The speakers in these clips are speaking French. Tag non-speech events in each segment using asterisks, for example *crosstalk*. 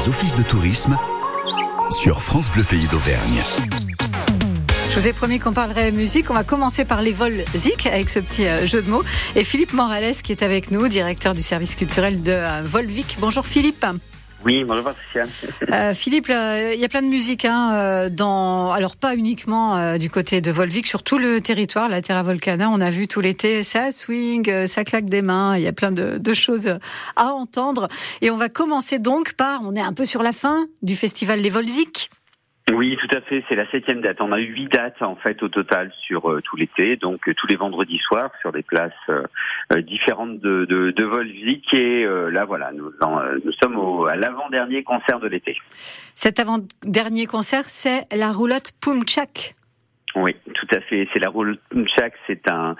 les offices de tourisme sur France Bleu Pays d'Auvergne. Je vous ai promis qu'on parlerait musique. On va commencer par les vols Zik avec ce petit euh, jeu de mots. Et Philippe Morales qui est avec nous, directeur du service culturel de euh, Volvic. Bonjour Philippe. Oui, bonjour Patricia. Euh, Philippe, il y a plein de musique, hein, euh, dans, alors pas uniquement euh, du côté de Volvic, sur tout le territoire, la Terra Volcana, on a vu tout l'été, ça swing, ça claque des mains, il y a plein de, de, choses à entendre. Et on va commencer donc par, on est un peu sur la fin du festival Les Volzic. Oui, tout à fait. C'est la septième date. On a eu huit dates en fait au total sur euh, tout l'été, donc euh, tous les vendredis soirs sur des places euh, différentes de, de, de Volvic. Et là, voilà, nous, nous sommes au, à l'avant-dernier concert de l'été. Cet avant-dernier concert, c'est la roulotte Pumchak. Oui, à fait. C'est la roulotte Pumchak. C'est un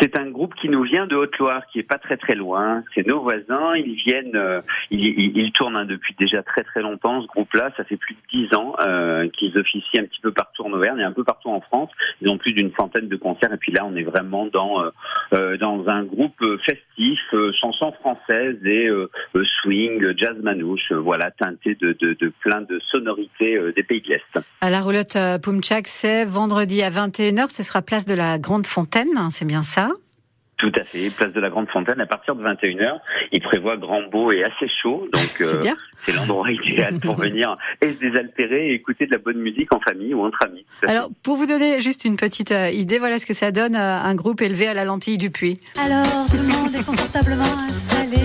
c'est un groupe qui nous vient de Haute-Loire, qui est pas très très loin. C'est nos voisins. Ils viennent, euh, ils, tournent hein, depuis déjà très très longtemps. Ce groupe-là, ça fait plus de dix ans euh, qu'ils officient un petit peu partout en Auvergne et un peu partout en France. Ils ont plus d'une centaine de concerts. Et puis là, on est vraiment dans euh, dans un groupe festif, chansons françaises et swing, jazz manouche. Voilà, teinté de, de, plein de sonorités des pays de l'Est. La roulotte Pumchak, c'est vendredi à 21h. Ce sera place de la Grande Fontaine. Hein, c'est bien ça? Tout à fait, place de la Grande Fontaine à partir de 21h. Il prévoit grand beau et assez chaud, donc *laughs* euh, c'est l'endroit idéal pour *laughs* venir et se désaltérer et écouter de la bonne musique en famille ou entre amis. Alors, pour vous donner juste une petite euh, idée, voilà ce que ça donne euh, un groupe élevé à la lentille du puits. Alors, tout le monde est confortablement installé.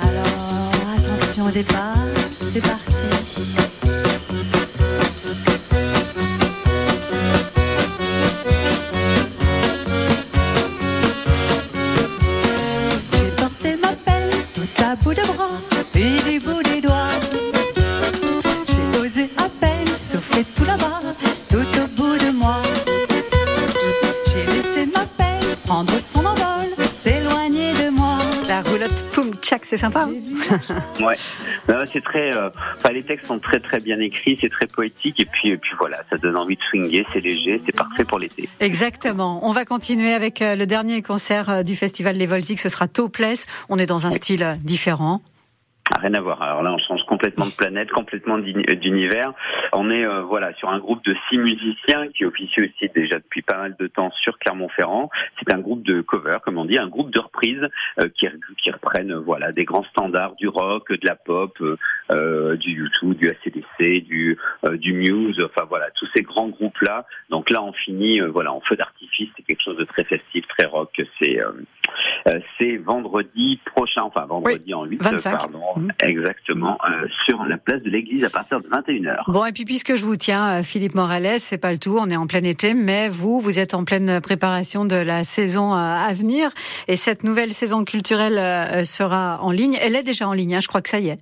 Alors, attention au départ, c'est c'est sympa. Hein *laughs* ouais, c'est très. Euh, les textes sont très très bien écrits, c'est très poétique et puis et puis voilà, ça donne envie de swinguer, c'est léger, c'est parfait pour l'été. Exactement. On va continuer avec euh, le dernier concert euh, du festival Les Voltiques, ce sera Topless. On est dans un style différent. Ah, rien à voir. Alors là, on complètement de planète, complètement d'univers. On est euh, voilà sur un groupe de six musiciens qui officient aussi déjà depuis pas mal de temps sur Clermont-Ferrand. C'est un groupe de cover, comme on dit, un groupe de reprises euh, qui, qui, reprennent voilà des grands standards du rock, de la pop, euh, du YouTube, du ACDC, du du Muse. Enfin voilà, tous ces grands groupes là. Donc là, on finit voilà en feu d'artifice. C'est quelque chose de très festif, très rock. C'est c'est vendredi prochain, enfin vendredi en 8, pardon Mmh. Exactement, euh, sur la place de l'église à partir de 21h. Bon, et puis puisque je vous tiens, euh, Philippe Morales, c'est pas le tout, on est en plein été, mais vous, vous êtes en pleine préparation de la saison euh, à venir. Et cette nouvelle saison culturelle sera en ligne. Elle est déjà en ligne, hein, je crois que ça y est.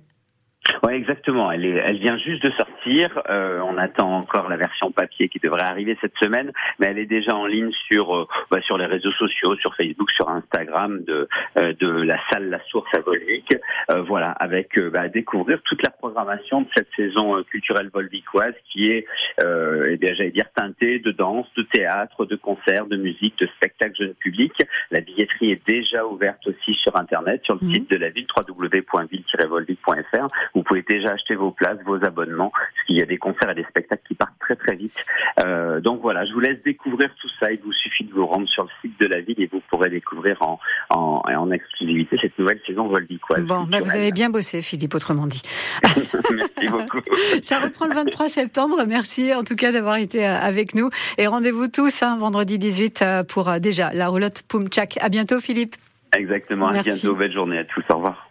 Oui, exactement. Elle, est, elle vient juste de sortir. Euh, on attend encore la version papier qui devrait arriver cette semaine, mais elle est déjà en ligne sur euh, bah, sur les réseaux sociaux, sur Facebook, sur Instagram de euh, de la salle La Source à Volvic. Euh, voilà, avec bah, à découvrir toute la programmation de cette saison culturelle volvicoise qui est, eh bien, j'allais dire teintée de danse, de théâtre, de concerts, de musique, de spectacles jeunes publics. La billetterie est déjà ouverte aussi sur Internet, sur le mmh. site de la ville www.ville-volvic.fr. Vous pouvez déjà acheter vos places, vos abonnements, parce qu'il y a des concerts et des spectacles qui partent très très vite. Euh, donc voilà, je vous laisse découvrir tout ça. Il vous suffit de vous rendre sur le site de la ville et vous pourrez découvrir en, en, en exclusivité cette nouvelle saison volvicoise. Bon, bah vous avez bien bossé, Philippe, autrement dit. *laughs* *laughs* Merci beaucoup. ça reprend le 23 septembre. Merci en tout cas d'avoir été euh, avec nous. Et rendez-vous tous hein, vendredi 18 euh, pour déjà la roulotte Pumchak. À bientôt, Philippe. Exactement. À bientôt. Belle journée à tous. Au revoir.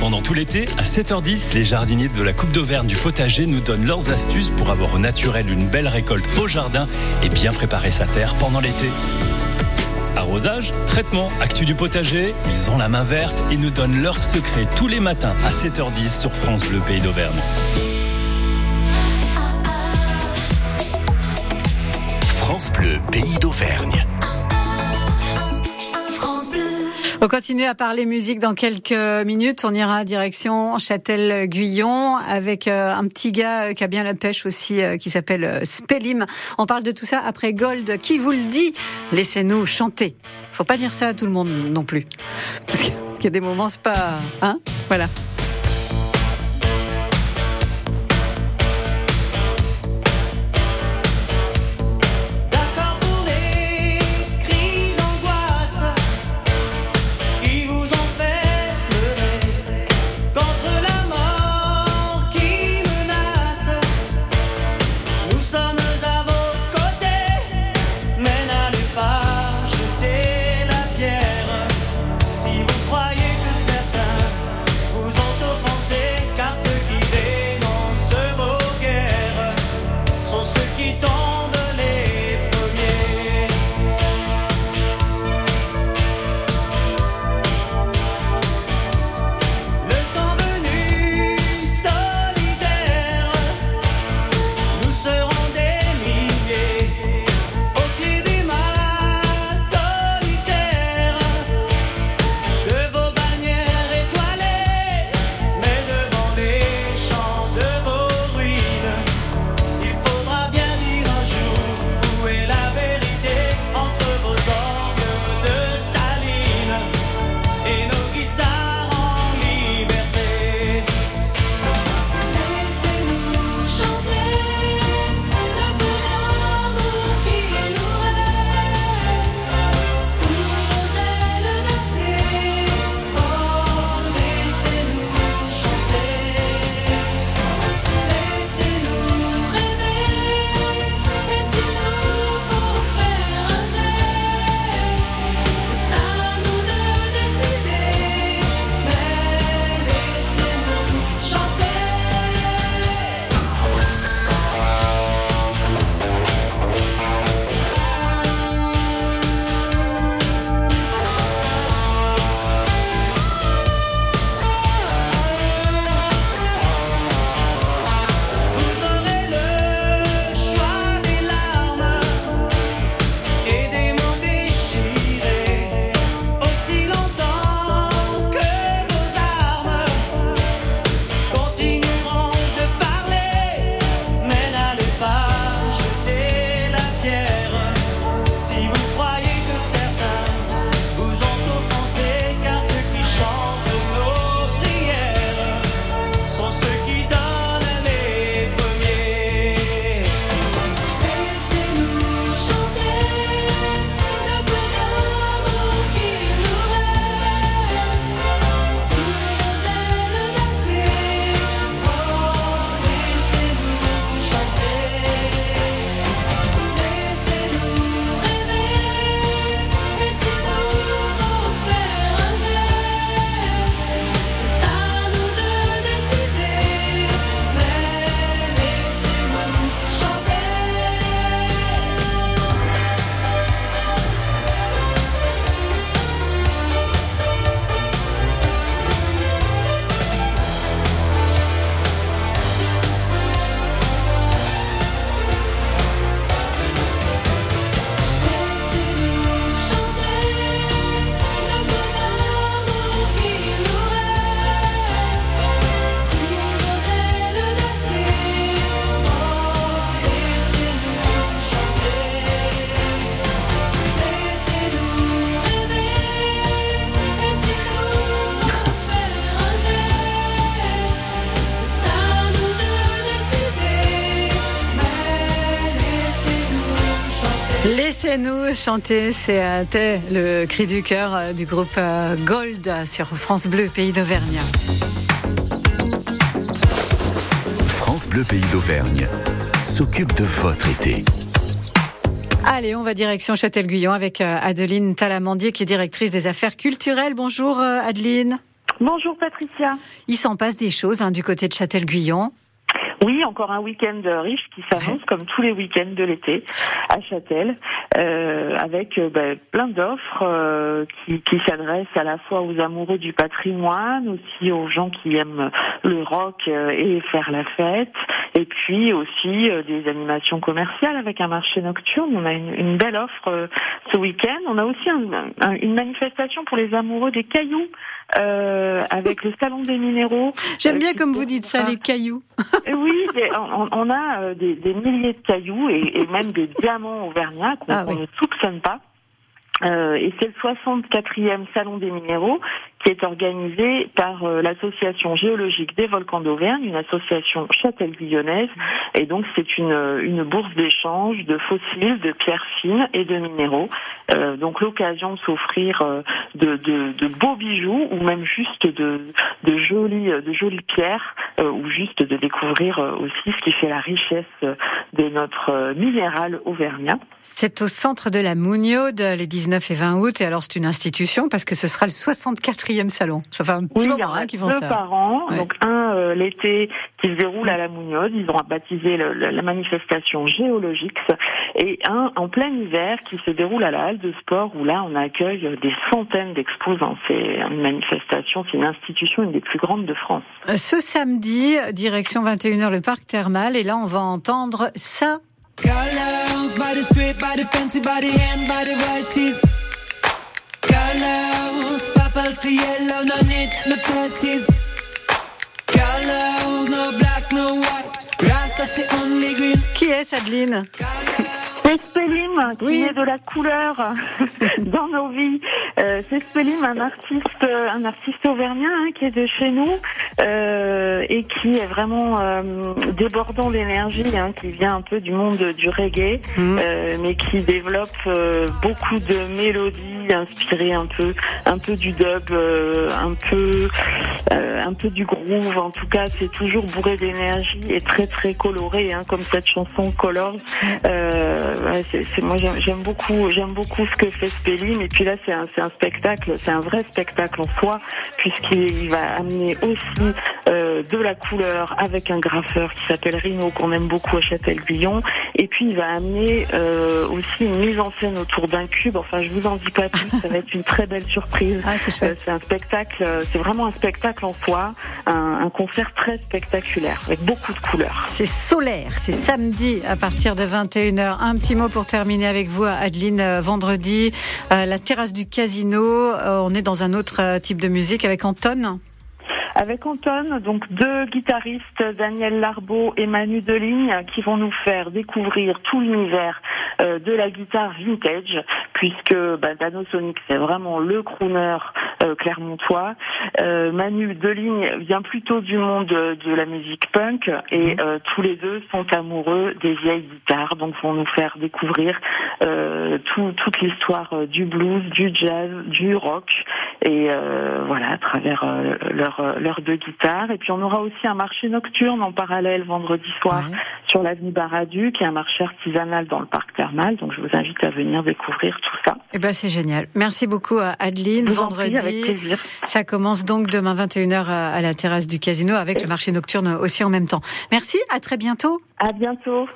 Pendant tout l'été, à 7h10, les jardiniers de la Coupe d'Auvergne du potager nous donnent leurs astuces pour avoir au naturel une belle récolte au jardin et bien préparer sa terre pendant l'été. Arrosage, traitement, actu du potager, ils ont la main verte et nous donnent leurs secrets tous les matins à 7h10 sur France Bleu Pays d'Auvergne. France Bleu Pays d'Auvergne. On continue à parler musique dans quelques minutes. On ira direction Châtel-Guyon avec euh, un petit gars euh, qui a bien la pêche aussi, euh, qui s'appelle Spellim. On parle de tout ça après Gold. Qui vous le dit Laissez-nous chanter. Faut pas dire ça à tout le monde non plus. Parce qu'il y a des moments, c'est pas... Hein Voilà. Laissez-nous chanter, c'était le cri du cœur euh, du groupe euh, Gold sur France Bleu, pays d'Auvergne. France Bleu Pays d'Auvergne s'occupe de votre été. Allez, on va direction Châtel-Guyon avec euh, Adeline Talamandier qui est directrice des affaires culturelles. Bonjour Adeline. Bonjour Patricia. Il s'en passe des choses hein, du côté de Châtel-Guyon. Oui, encore un week-end riche qui s'annonce comme tous les week-ends de l'été à Châtel, euh, avec euh, ben, plein d'offres euh, qui, qui s'adressent à la fois aux amoureux du patrimoine, aussi aux gens qui aiment le rock euh, et faire la fête, et puis aussi euh, des animations commerciales avec un marché nocturne. On a une, une belle offre ce week-end. On a aussi un, un, une manifestation pour les amoureux des cailloux. Euh, avec le salon des minéraux. J'aime bien comme vous dites ça, les cailloux. oui, on, on, a des, des, milliers de cailloux et, et même des diamants auvergnats qu'on ah, oui. ne soupçonne pas. Euh, et c'est le 64e salon des minéraux qui est organisé par euh, l'association géologique des volcans d'Auvergne, une association châtel-guillonnaise, et donc c'est une, une bourse d'échange de fossiles, de pierres fines et de minéraux. Euh, donc l'occasion de s'offrir euh, de, de, beaux bijoux ou même juste de, de jolies de jolies pierres euh, ou juste de découvrir euh, aussi ce qui fait la richesse de notre minéral auvergnat. C'est au centre de la Mougnaude les 19 et 20 août et alors c'est une institution parce que ce sera le 64e salon. Ça fait un petit oui, moment hein, qu'ils font deux ça. par an. Ouais. Donc un euh, l'été qui se déroule à la Mougnaude, ils ont baptisé le, le, la manifestation Géologix et un en plein hiver qui se déroule à la halle de sport où là on accueille des centaines d'exposants. C'est une manifestation, c'est une institution une des plus grandes de France. Ce samedi, direction 21h le parc thermal et là on va entendre ça. Colors by the straight, by the fancy, by the hand, by the voices. Colors, purple to yellow, no need, no choices. Colors, no black, no white. Rasta, c'est only green. Qui est Adeline? C'est Spellim qui Oui. met de la couleur *laughs* dans nos vies. Euh, c'est Spellim, un artiste, un artiste auvergnat hein, qui est de chez nous euh, et qui est vraiment euh, débordant d'énergie, hein, qui vient un peu du monde du reggae, euh, mais qui développe euh, beaucoup de mélodies inspirées un peu, un peu du dub, euh, un peu, euh, un peu du groove. En tout cas, c'est toujours bourré d'énergie et très très coloré, hein, comme cette chanson Colors. Euh, moi j'aime, beaucoup, j'aime beaucoup ce que fait Spellim. Et puis là, c'est un, un spectacle, c'est un vrai spectacle en soi, puisqu'il va amener aussi de la couleur avec un graffeur qui s'appelle Rino, qu'on aime beaucoup à Châtel-Guyon. Et puis il va amener aussi une mise en scène autour d'un cube. Enfin, je vous en dis pas. *laughs* Ça va être une très belle surprise. Ah, c'est Euh, chouette. c'est un spectacle, euh, c'est vraiment un spectacle en soi, un, un concert très spectaculaire avec beaucoup de couleurs. C'est solaire, c'est samedi à partir de 21h. Un petit mot pour terminer avec vous, Adeline. Euh, Vendredi, la terrasse du casino. On est dans un autre type de musique avec Anton. Avec Anton, donc deux guitaristes, Daniel Larbeau et Manu Deligne, qui vont nous faire découvrir tout l'univers euh, de la guitare vintage, puisque bah, Dano Sonic, c'est vraiment le crooner euh, clermontois. Euh, Manu Deligne vient plutôt du monde de, la musique punk, et euh, tous les deux sont amoureux des vieilles guitares, donc vont nous faire découvrir tout- toute l'histoire du blues, du jazz, du rock, et voilà, à travers leurs leurs deux guitares. Et puis on aura aussi un marché nocturne en parallèle vendredi soir Ouais. sur l'avenue Baradu, qui est un marché artisanal dans le parc thermal. Donc je vous invite à venir découvrir tout ça. Eh ben, c'est génial. Merci beaucoup, à Adeline. Vous prie, avec Vendredi, plaisir. ça commence donc demain 21h à à la terrasse du casino avec le marché nocturne aussi en même temps. Merci, à très bientôt. À bientôt.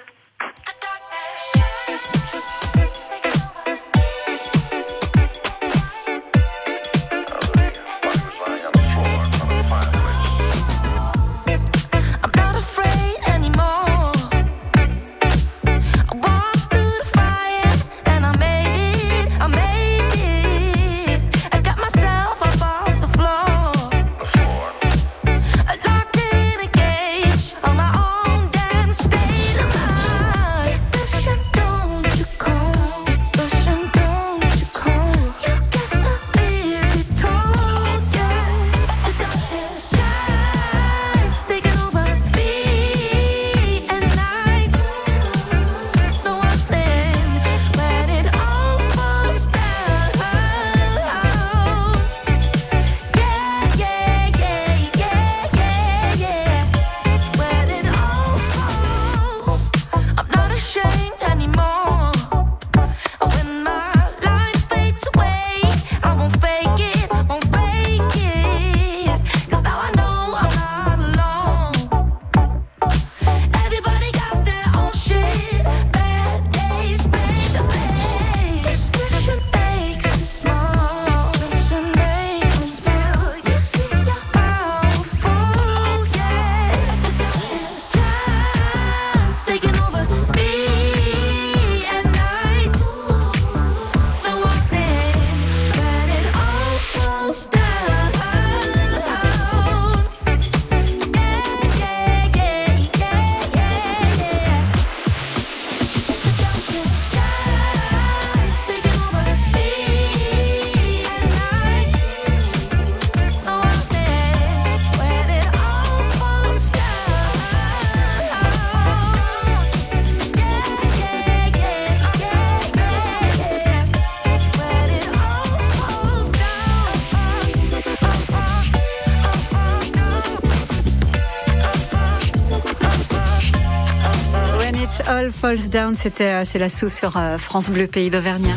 All Falls Down, c'était euh, c'est la sauce sur euh, France Bleu Pays d'Auvergne.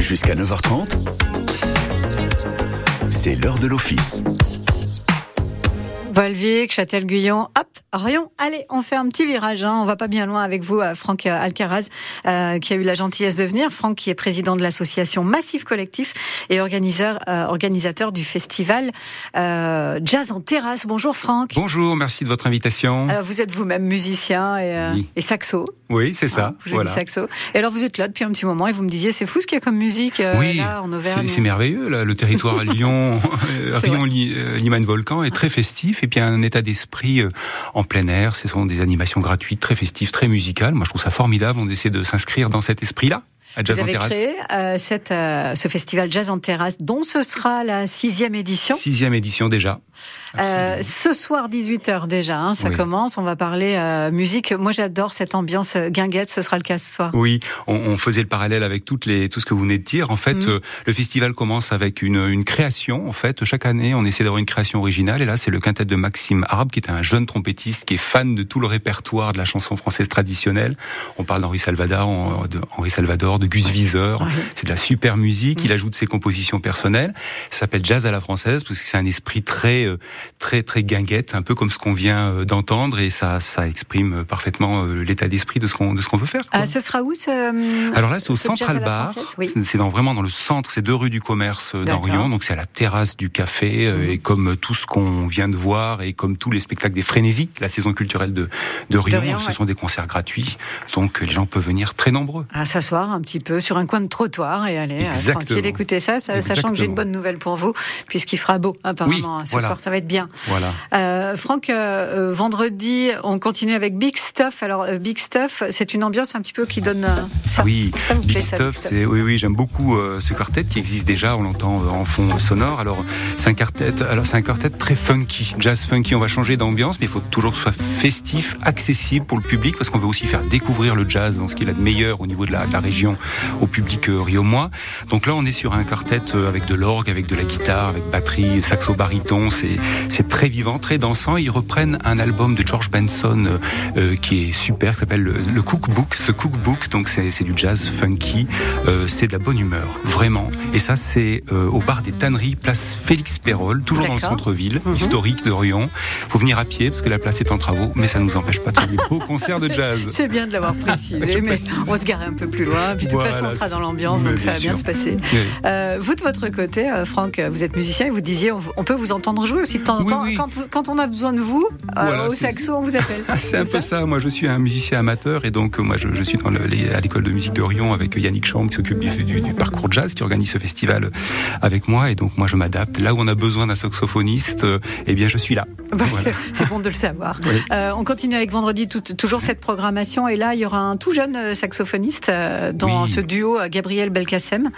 Jusqu'à 9h30, c'est l'heure de l'office. Volvic, Châtel-Guyon, hop, Rion. Allez, on fait un petit virage. Hein. On va pas bien loin avec vous, euh, Franck euh, Alcaraz, euh, qui a eu la gentillesse de venir. Franck, qui est président de l'association Massif Collectif et euh, organisateur du festival euh, Jazz en terrasse. Bonjour, Franck. Bonjour, merci de votre invitation. Alors, vous êtes vous-même musicien et, Oui. et saxo. oui, c'est ça. Hein, jouez voilà. saxo. Et alors, vous êtes là depuis un petit moment et vous me disiez, c'est fou ce qu'il y a comme musique Oui, là en Auvergne. c'est merveilleux. là. Le territoire à Lyon, *laughs* Rion, Liman Volcan est très festif et puis un état d'esprit euh, en plein air. Ce sont des animations gratuites, très festives, très musicales. Moi, je trouve ça formidable. On essaie de s'inscrire dans cet esprit-là, Jazz Vous en avez terrasse. créé euh, cette, euh, ce festival Jazz en terrasse, dont ce sera la sixième édition. Sixième édition déjà. Euh, ce soir 18h déjà, hein, ça Oui. commence. On va parler euh, musique. Moi, j'adore cette ambiance euh, guinguette. Ce sera le cas ce soir. Oui, on, on faisait le parallèle avec toutes les, tout ce que vous venez de dire. En fait, euh, le festival commence avec une, une création. En fait, chaque année, on essaie d'avoir une création originale. Et là, c'est le quintet de Maxime Arbe, qui est un jeune trompettiste qui est fan de tout le répertoire de la chanson française traditionnelle. On parle d'Henri Salvador, en- de Henri Salvador, de Gus Viseur. Ouais. C'est de la super musique. Il ajoute ses compositions personnelles. Ça s'appelle Jazz à la française parce que c'est un esprit très, euh, très, très guinguette, un peu comme ce qu'on vient euh, d'entendre. Et ça, ça exprime euh, parfaitement l'état d'esprit de ce qu'on, de ce qu'on veut faire. quoi. Ah, ce sera où ce, Alors là, c'est au ce Central Bar. Oui. C'est- dans, vraiment dans le centre, c'est deux rues du commerce. Rion. Donc c'est à la terrasse du café. Mhm. Et comme tout ce qu'on vient de voir et comme tous les spectacles des Frénésies, la saison culturelle de, de Rion, Rion, ce ouais. sont des concerts gratuits. Donc les gens peuvent venir très nombreux. À s'asseoir un petit peu sur un coin de trottoir et aller euh, Exactement. tranquille écouter ça, ça- sachant que j'ai une bonne nouvelle pour vous, puisqu'il fera beau apparemment. Oui, ce voilà. soir, ça va être bien. Voilà. Euh, Franck, euh, vendredi, on continue avec Big Stuff. Alors, Big Stuff, c'est une ambiance un petit peu qui donne ça. Oui, Ça vous Big plaît, ça, Stuff, Big Stuff c'est oui oui, j'aime beaucoup euh, ce quartet qui existe déjà, on l'entend en fond sonore. Alors c'est un quartet, alors c'est un quartet très funky, jazz funky. On va changer d'ambiance, mais il faut toujours que ce soit festif, accessible pour le public parce qu'on veut aussi faire découvrir le jazz dans ce qu'il a de meilleur au niveau de la, de la région au public euh, riomois. Donc là, on est sur un quartet euh, avec de l'orgue, avec de la guitare, avec batterie, saxo baryton. C'est très vivant, très dansant. Ils reprennent un album de George Benson euh, qui est super, qui s'appelle le, le Cookbook. Ce Cookbook, donc c'est du jazz funky, euh, c'est de la bonne humeur, vraiment. Et ça, c'est euh, au bar des Tanneries, place Félix Perrol, toujours dans le centre-ville, Mhm. historique de Rion. Faut venir à pied parce que la place est en travaux, mais ça ne nous empêche pas de faire des beaux *laughs* concerts de jazz. C'est bien de l'avoir *laughs* précisé, mais on va se garer un peu plus loin. Puis toute Voilà, façon, on sera dans l'ambiance, donc ça va bien sûr. se passer. Oui. Euh, vous, de votre côté, euh, Franck, vous êtes musicien et vous disiez, on, on peut vous entendre jouer aussi de temps en Oui, temps. oui. Quand, vous- quand on a besoin de vous, euh, Voilà, au saxo, on vous appelle. *laughs* C'est un peu ça. Moi, je suis un musicien amateur et donc moi, je, je suis dans le- les- à l'école de musique de Rion avec Yannick Champ qui s'occupe du, du- du parcours jazz, qui organise ce festival avec moi. Et donc, moi, je m'adapte. Là où on a besoin d'un saxophoniste, euh, eh bien, je suis là. Bah, Voilà. *laughs* c'est- bon de le savoir. On continue avec vendredi, tout- toujours cette programmation. Et là, il y aura un tout jeune saxophoniste dans ce duo euh, Gabriel Belkacem,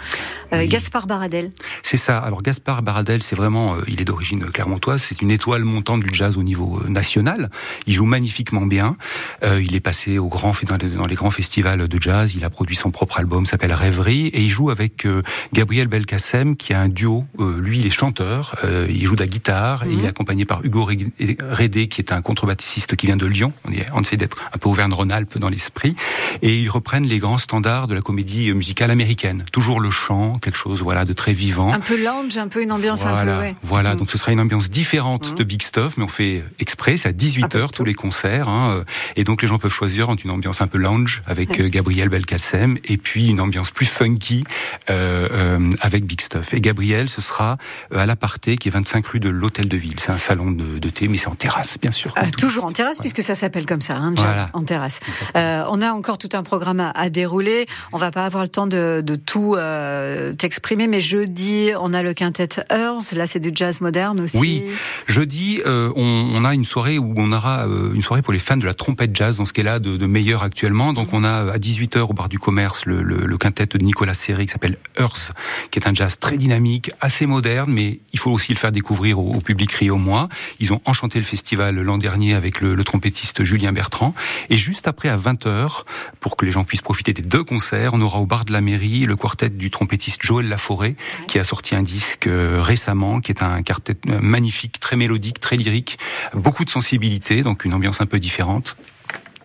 euh, Oui. Gaspard Baradel. C'est ça. Alors Gaspard Baradel, c'est vraiment, euh, il est d'origine clermontoise, c'est une étoile montante du jazz au niveau national. Il joue magnifiquement bien. Il est passé au grand, dans, les, grands festivals de jazz. Il a produit son propre album, s'appelle Rêverie, et il joue avec Gabriel Belkacem, qui a un duo. Lui, il est chanteur, il joue de la guitare, et il est accompagné par Hugo Ré- Rédé, qui est un contrebassiste qui vient de Lyon. On, est, on essaie d'être un peu Auvergne-Rhône-Alpes dans l'esprit, et ils reprennent les grands standards de la comédie musicale américaine. Toujours le chant, quelque chose, voilà, de très vivant. Un peu lounge, un peu une ambiance Voilà, un peu. ouais. voilà. Mm. donc ce sera une ambiance différente Mhm. de Big Stuff, mais on fait exprès, c'est à Un peu 18h de tous les concerts, hein, euh, et donc les gens peuvent choisir entre une ambiance un peu lounge avec euh, Gabriel Belkacem, et puis une ambiance plus funky euh, euh, avec Big Stuff. Et Gabriel, ce sera euh, à l'aparté, qui est 25 rue de l'Hôtel de Ville. C'est un salon de, de thé, mais c'est en terrasse, bien sûr. Euh, toujours en terrasse, puisque ça s'appelle comme ça, hein, jazz Voilà. en terrasse. Euh, on a encore tout un programme à, à dérouler. On va pas avoir le temps de, tout euh, t'exprimer, mais jeudi, on a le quintet Earth. Là, c'est du jazz moderne aussi. Oui. Jeudi, euh, on, on a une soirée où on aura euh, une soirée pour les fans de la trompette jazz, dans ce qu'elle a de, de meilleur actuellement. Donc on a à 18h au bar du commerce le, quintet de Nicolas Serré qui s'appelle Earth, qui est un jazz très dynamique, assez moderne, mais il faut aussi le faire découvrir au, au public riomois. Ils ont enchanté le festival l'an dernier avec le, le trompettiste Julien Bertrand. Et juste après, à 20h, pour que les gens puissent profiter des deux concerts, on aura au bar de la mairie le quartet du trompettiste Joël Laforêt, qui a sorti un disque euh, récemment, qui est un quartet euh, magnifique, très mélodique, très lyrique, beaucoup de sensibilité, donc une ambiance un peu différente.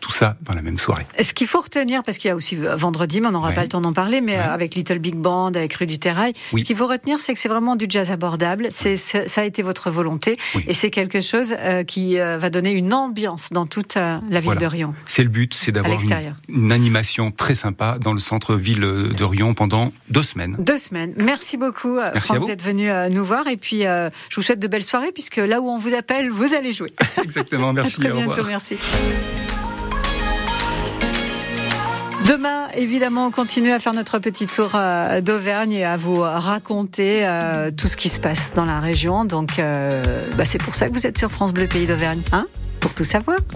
Tout ça dans la même soirée. Ce qu'il faut retenir, parce qu'il y a aussi vendredi, mais on n'aura Ouais. pas le temps d'en parler, mais Ouais. euh, avec Little Big Band, avec Rue du Terrail, Oui. ce qu'il faut retenir, c'est que c'est vraiment du jazz abordable. C'est, ça a été votre volonté, Oui. et c'est quelque chose euh, qui euh, va donner une ambiance dans toute euh, la ville Voilà. de Rion. C'est le but, c'est d'avoir une, une animation très sympa dans le centre-ville de Rion pendant deux semaines. Deux semaines. Merci beaucoup, Merci à Franck, d'être venu nous voir. Et puis, je vous souhaite de belles soirées, puisque là où on vous appelle, vous allez jouer. *laughs* Exactement, *laughs* À merci. très au revoir. bientôt, merci. Demain, évidemment, on continue à faire notre petit tour euh, d'Auvergne et à vous raconter euh, tout ce qui se passe dans la région. Donc, euh, bah, c'est pour ça que vous êtes sur France Bleu Pays d'Auvergne, hein, pour tout savoir.